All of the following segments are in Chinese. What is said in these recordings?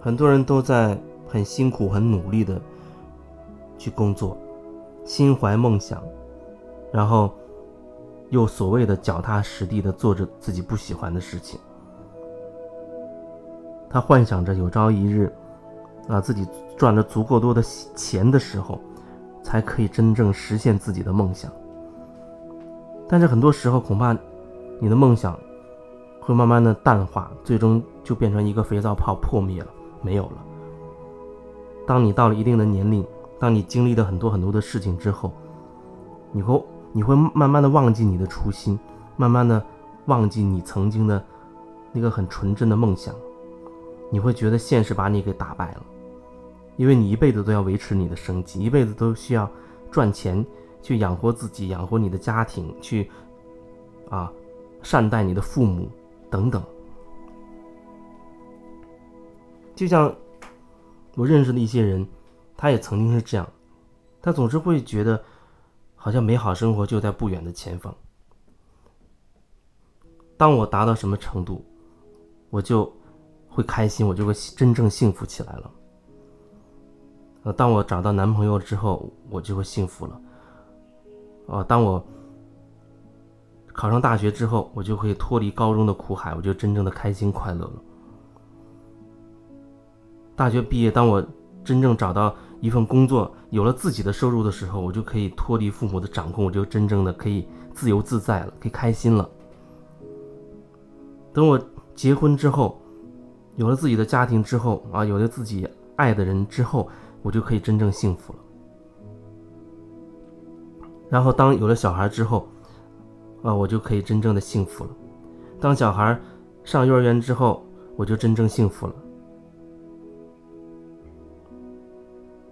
很多人都在很辛苦、很努力的去工作，心怀梦想，然后又所谓的脚踏实地的做着自己不喜欢的事情。他幻想着有朝一日，啊，自己赚了足够多的钱的时候，才可以真正实现自己的梦想。但是很多时候，恐怕你的梦想会慢慢的淡化，最终就变成一个肥皂泡破灭了。没有了。当你到了一定的年龄，当你经历了很多很多的事情之后，你会你会慢慢的忘记你的初心，慢慢的忘记你曾经的那个很纯真的梦想。你会觉得现实把你给打败了，因为你一辈子都要维持你的生计，一辈子都需要赚钱去养活自己，养活你的家庭，去啊善待你的父母等等。就像我认识的一些人，他也曾经是这样，他总是会觉得，好像美好生活就在不远的前方。当我达到什么程度，我就会开心，我就会真正幸福起来了。呃，当我找到男朋友之后，我就会幸福了。啊，当我考上大学之后，我就可以脱离高中的苦海，我就真正的开心快乐了。大学毕业，当我真正找到一份工作，有了自己的收入的时候，我就可以脱离父母的掌控，我就真正的可以自由自在了，可以开心了。等我结婚之后，有了自己的家庭之后啊，有了自己爱的人之后，我就可以真正幸福了。然后当有了小孩之后，啊，我就可以真正的幸福了。当小孩上幼儿园之后，我就真正幸福了。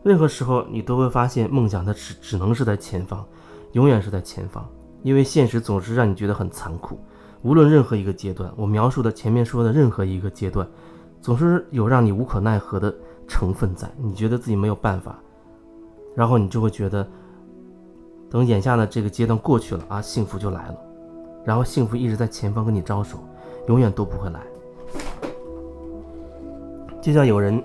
任何时候，你都会发现梦想它只只能是在前方，永远是在前方，因为现实总是让你觉得很残酷。无论任何一个阶段，我描述的前面说的任何一个阶段，总是有让你无可奈何的成分在。你觉得自己没有办法，然后你就会觉得，等眼下的这个阶段过去了啊，幸福就来了。然后幸福一直在前方跟你招手，永远都不会来。就像有人。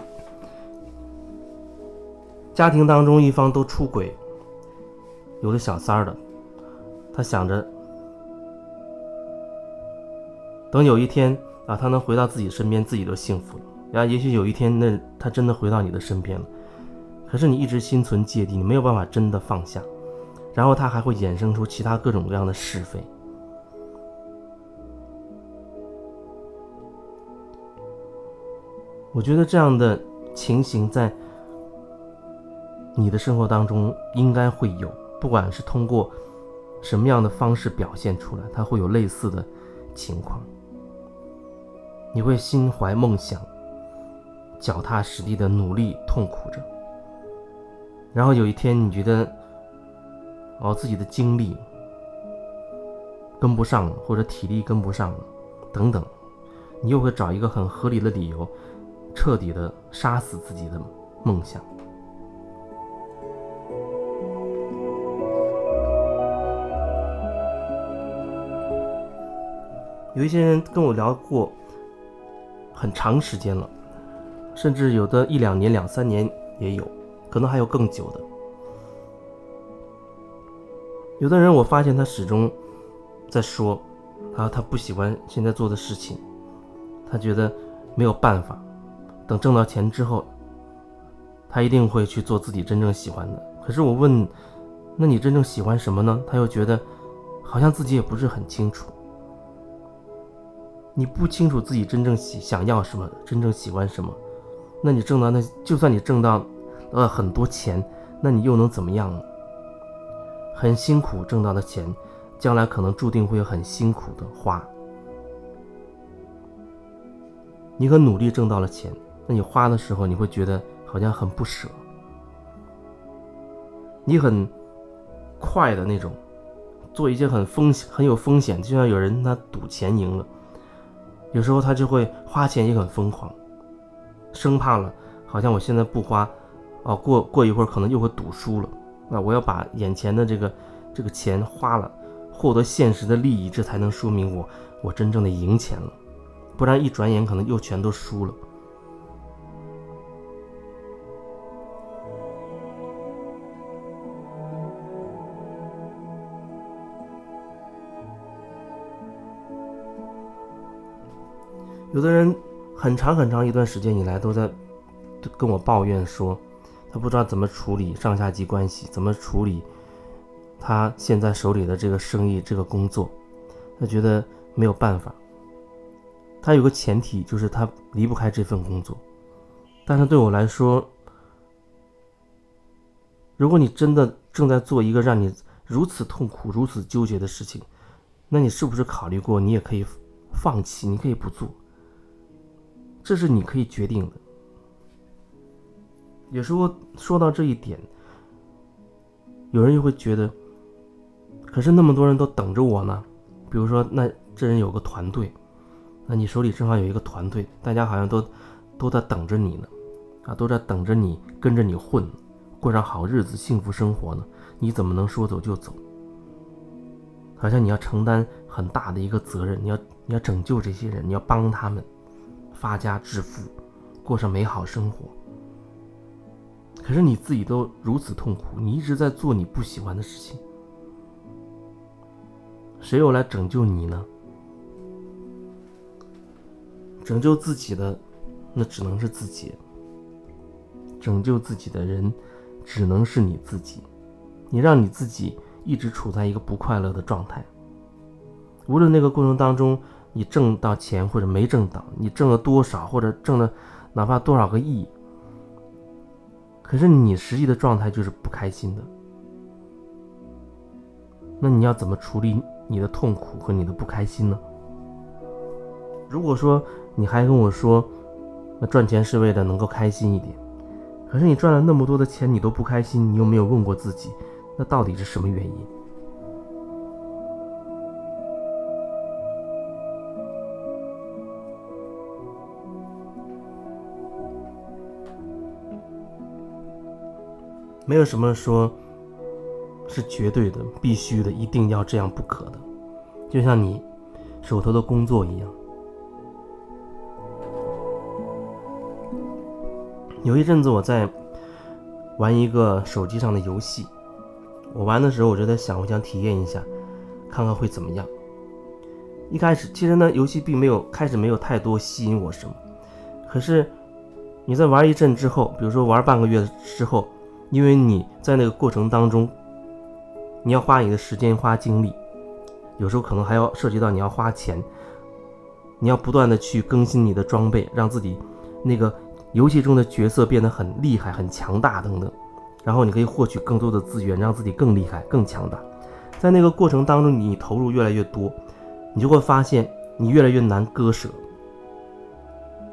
家庭当中一方都出轨，有了小三儿的，他想着，等有一天啊，他能回到自己身边，自己都幸福了。然后也许有一天，那他真的回到你的身边了，可是你一直心存芥蒂，你没有办法真的放下，然后他还会衍生出其他各种各样的是非。我觉得这样的情形在。你的生活当中应该会有，不管是通过什么样的方式表现出来，它会有类似的情况。你会心怀梦想，脚踏实地的努力痛苦着，然后有一天你觉得，哦，自己的精力跟不上，或者体力跟不上，等等，你又会找一个很合理的理由，彻底的杀死自己的梦想。有一些人跟我聊过很长时间了，甚至有的一两年、两三年也有，可能还有更久的。有的人我发现他始终在说，他他不喜欢现在做的事情，他觉得没有办法，等挣到钱之后，他一定会去做自己真正喜欢的。可是我问，那你真正喜欢什么呢？他又觉得好像自己也不是很清楚。你不清楚自己真正喜想要什么，真正喜欢什么，那你挣到那，就算你挣到，呃很多钱，那你又能怎么样呢？很辛苦挣到的钱，将来可能注定会很辛苦的花。你很努力挣到了钱，那你花的时候，你会觉得好像很不舍。你很快的那种，做一些很风险很有风险，就像有人他赌钱赢了。有时候他就会花钱也很疯狂，生怕了，好像我现在不花，哦，过过一会儿可能又会赌输了，啊，我要把眼前的这个这个钱花了，获得现实的利益，这才能说明我我真正的赢钱了，不然一转眼可能又全都输了。有的人很长很长一段时间以来都在跟我抱怨说，他不知道怎么处理上下级关系，怎么处理他现在手里的这个生意、这个工作，他觉得没有办法。他有个前提就是他离不开这份工作，但是对我来说，如果你真的正在做一个让你如此痛苦、如此纠结的事情，那你是不是考虑过你也可以放弃，你可以不做？这是你可以决定的。有时候说到这一点，有人又会觉得，可是那么多人都等着我呢。比如说，那这人有个团队，那你手里正好有一个团队，大家好像都都在等着你呢，啊，都在等着你跟着你混，过上好日子、幸福生活呢。你怎么能说走就走？好像你要承担很大的一个责任，你要你要拯救这些人，你要帮他们。发家致富，过上美好生活。可是你自己都如此痛苦，你一直在做你不喜欢的事情，谁又来拯救你呢？拯救自己的，那只能是自己。拯救自己的人，只能是你自己。你让你自己一直处在一个不快乐的状态，无论那个过程当中。你挣到钱或者没挣到，你挣了多少或者挣了哪怕多少个亿，可是你实际的状态就是不开心的。那你要怎么处理你的痛苦和你的不开心呢？如果说你还跟我说，那赚钱是为了能够开心一点，可是你赚了那么多的钱你都不开心，你有没有问过自己，那到底是什么原因？没有什么说，是绝对的、必须的、一定要这样不可的，就像你手头的工作一样。有一阵子我在玩一个手机上的游戏，我玩的时候我就在想，我想体验一下，看看会怎么样。一开始其实呢，游戏并没有开始没有太多吸引我什么，可是你在玩一阵之后，比如说玩半个月之后。因为你在那个过程当中，你要花你的时间、花精力，有时候可能还要涉及到你要花钱，你要不断的去更新你的装备，让自己那个游戏中的角色变得很厉害、很强大等等，然后你可以获取更多的资源，让自己更厉害、更强大。在那个过程当中，你投入越来越多，你就会发现你越来越难割舍。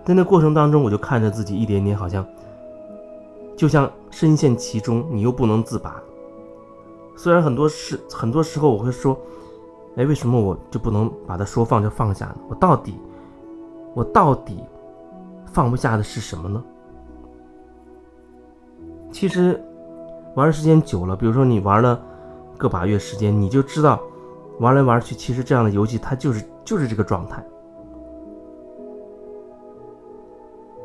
在那过程当中，我就看着自己一点点好像。就像深陷其中，你又不能自拔。虽然很多事，很多时候我会说：“哎，为什么我就不能把它说放就放下呢？我到底，我到底放不下的是什么呢？”其实，玩的时间久了，比如说你玩了个把月时间，你就知道，玩来玩去，其实这样的游戏它就是就是这个状态，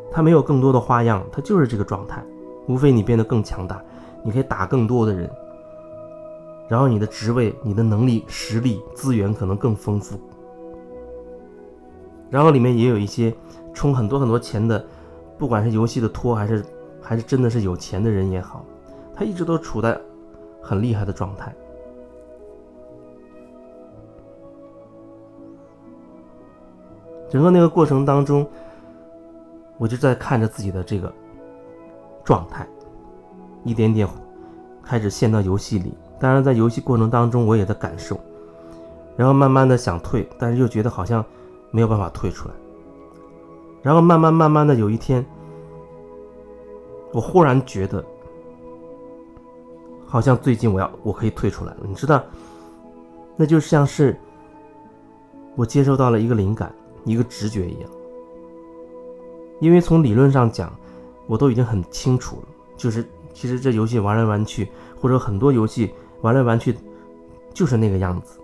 它没有更多的花样，它就是这个状态。无非你变得更强大，你可以打更多的人，然后你的职位、你的能力、实力、资源可能更丰富。然后里面也有一些充很多很多钱的，不管是游戏的托还是还是真的是有钱的人也好，他一直都处在很厉害的状态。整个那个过程当中，我就在看着自己的这个。状态一点点开始陷到游戏里，当然在游戏过程当中我也在感受，然后慢慢的想退，但是又觉得好像没有办法退出来，然后慢慢慢慢的有一天，我忽然觉得好像最近我要我可以退出来了，你知道，那就像是我接收到了一个灵感，一个直觉一样，因为从理论上讲。我都已经很清楚了，就是其实这游戏玩来玩去，或者很多游戏玩来玩去，就是那个样子，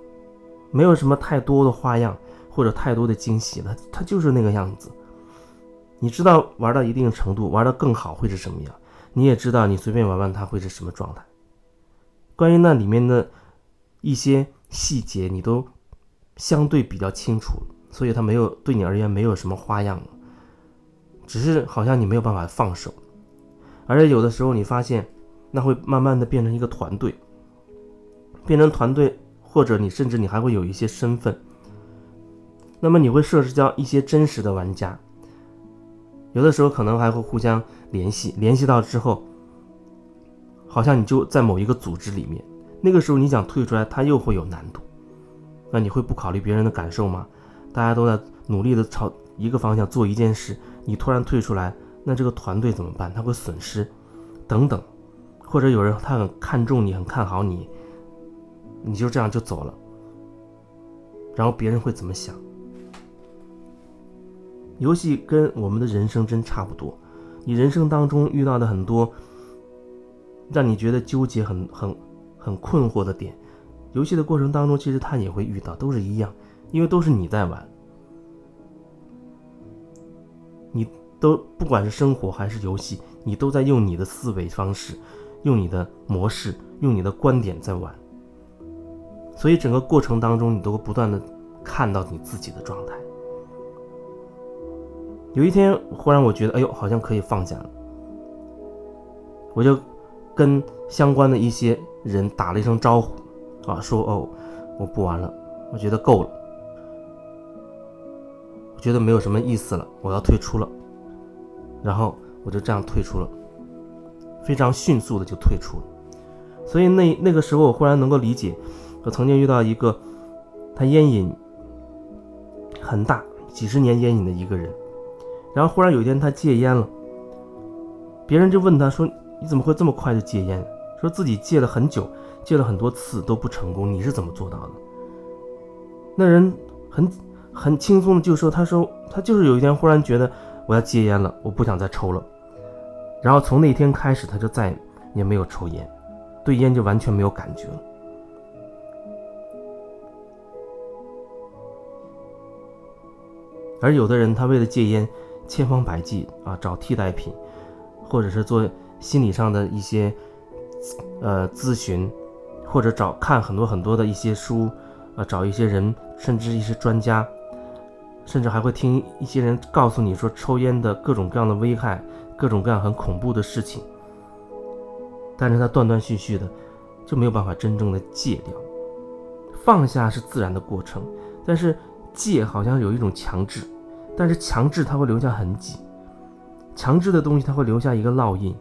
没有什么太多的花样或者太多的惊喜了，它就是那个样子。你知道玩到一定程度，玩的更好会是什么样？你也知道你随便玩玩它会是什么状态。关于那里面的一些细节，你都相对比较清楚，所以它没有对你而言没有什么花样了，只是好像你没有办法放手。而且有的时候你发现，那会慢慢的变成一个团队，变成团队，或者你甚至你还会有一些身份。那么你会涉及到一些真实的玩家。有的时候可能还会互相联系，联系到之后，好像你就在某一个组织里面，那个时候你想退出来，它又会有难度。那你会不考虑别人的感受吗？大家都在努力的朝一个方向做一件事，你突然退出来，那这个团队怎么办？他会损失，等等，或者有人他很看重你，很看好你，你就这样就走了，然后别人会怎么想？游戏跟我们的人生真差不多，你人生当中遇到的很多让你觉得纠结、很很很困惑的点，游戏的过程当中其实他也会遇到，都是一样，因为都是你在玩，你都不管是生活还是游戏，你都在用你的思维方式、用你的模式、用你的观点在玩，所以整个过程当中你都会不断的看到你自己的状态。有一天，忽然我觉得，哎呦，好像可以放下了。我就跟相关的一些人打了一声招呼，啊，说哦，我不玩了，我觉得够了，觉得没有什么意思了，我要退出了。然后我就这样退出了，非常迅速的就退出了。所以那那个时候，我忽然能够理解，我曾经遇到一个他烟瘾很大，几十年烟瘾的一个人。然后忽然有一天他戒烟了，别人就问他说：“你怎么会这么快就戒烟？说自己戒了很久，戒了很多次都不成功，你是怎么做到的？”那人很很轻松的就说：“他说他就是有一天忽然觉得我要戒烟了，我不想再抽了。然后从那天开始他就再也没有抽烟，对烟就完全没有感觉了。而有的人他为了戒烟。”千方百计啊，找替代品，或者是做心理上的一些呃咨询，或者找看很多很多的一些书，啊，找一些人，甚至一些专家，甚至还会听一些人告诉你说抽烟的各种各样的危害，各种各样很恐怖的事情。但是他断断续续的就没有办法真正的戒掉。放下是自然的过程，但是戒好像有一种强制。但是强制它会留下痕迹，强制的东西它会留下一个烙印，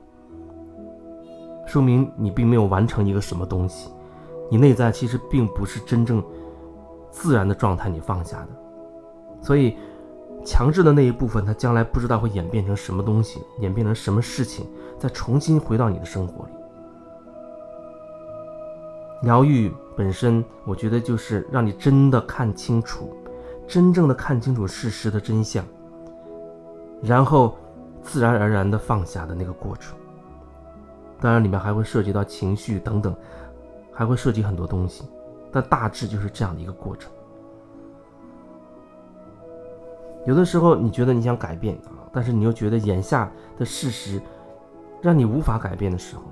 说明你并没有完成一个什么东西，你内在其实并不是真正自然的状态，你放下的，所以强制的那一部分，它将来不知道会演变成什么东西，演变成什么事情，再重新回到你的生活里。疗愈本身，我觉得就是让你真的看清楚。真正的看清楚事实的真相，然后自然而然的放下的那个过程。当然，里面还会涉及到情绪等等，还会涉及很多东西，但大致就是这样的一个过程。有的时候你觉得你想改变啊，但是你又觉得眼下的事实让你无法改变的时候，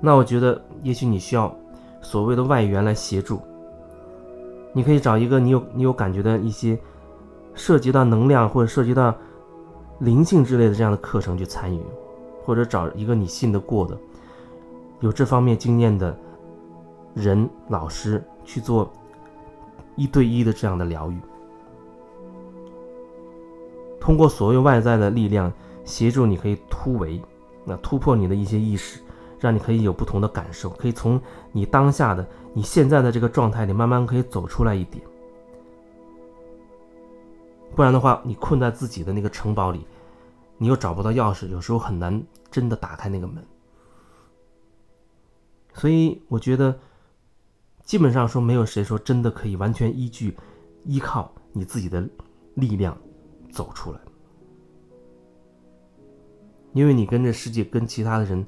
那我觉得也许你需要所谓的外援来协助。你可以找一个你有你有感觉的一些涉及到能量或者涉及到灵性之类的这样的课程去参与，或者找一个你信得过的有这方面经验的人老师去做一对一的这样的疗愈，通过所有外在的力量协助你可以突围，那突破你的一些意识。让你可以有不同的感受，可以从你当下的、你现在的这个状态里慢慢可以走出来一点。不然的话，你困在自己的那个城堡里，你又找不到钥匙，有时候很难真的打开那个门。所以我觉得，基本上说没有谁说真的可以完全依据、依靠你自己的力量走出来，因为你跟这世界、跟其他的人。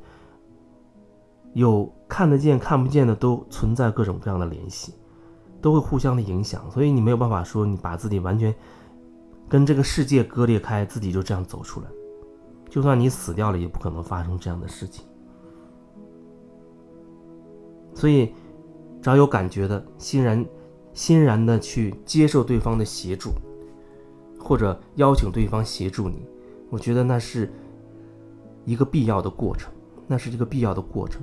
有看得见、看不见的，都存在各种各样的联系，都会互相的影响，所以你没有办法说你把自己完全跟这个世界割裂开，自己就这样走出来。就算你死掉了，也不可能发生这样的事情。所以，只要有感觉的，欣然、欣然的去接受对方的协助，或者邀请对方协助你，我觉得那是一个必要的过程，那是一个必要的过程。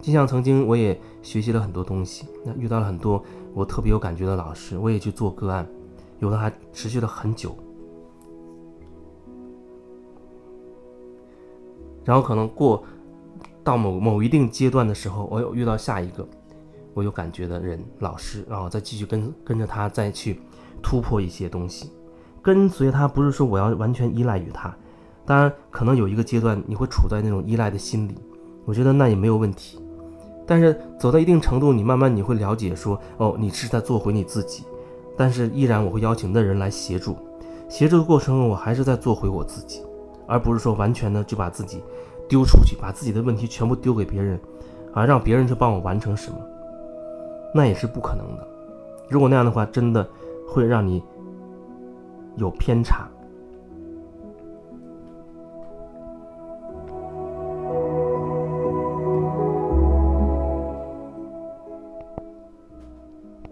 就像曾经我也学习了很多东西，那遇到了很多我特别有感觉的老师，我也去做个案，有的还持续了很久。然后可能过到某某一定阶段的时候，我又遇到下一个我有感觉的人老师，然后再继续跟跟着他再去突破一些东西，跟随他不是说我要完全依赖于他，当然可能有一个阶段你会处在那种依赖的心理，我觉得那也没有问题。但是走到一定程度，你慢慢你会了解说，哦，你是在做回你自己，但是依然我会邀请那人来协助，协助的过程中，我还是在做回我自己，而不是说完全的就把自己丢出去，把自己的问题全部丢给别人，啊，让别人去帮我完成什么，那也是不可能的。如果那样的话，真的会让你有偏差。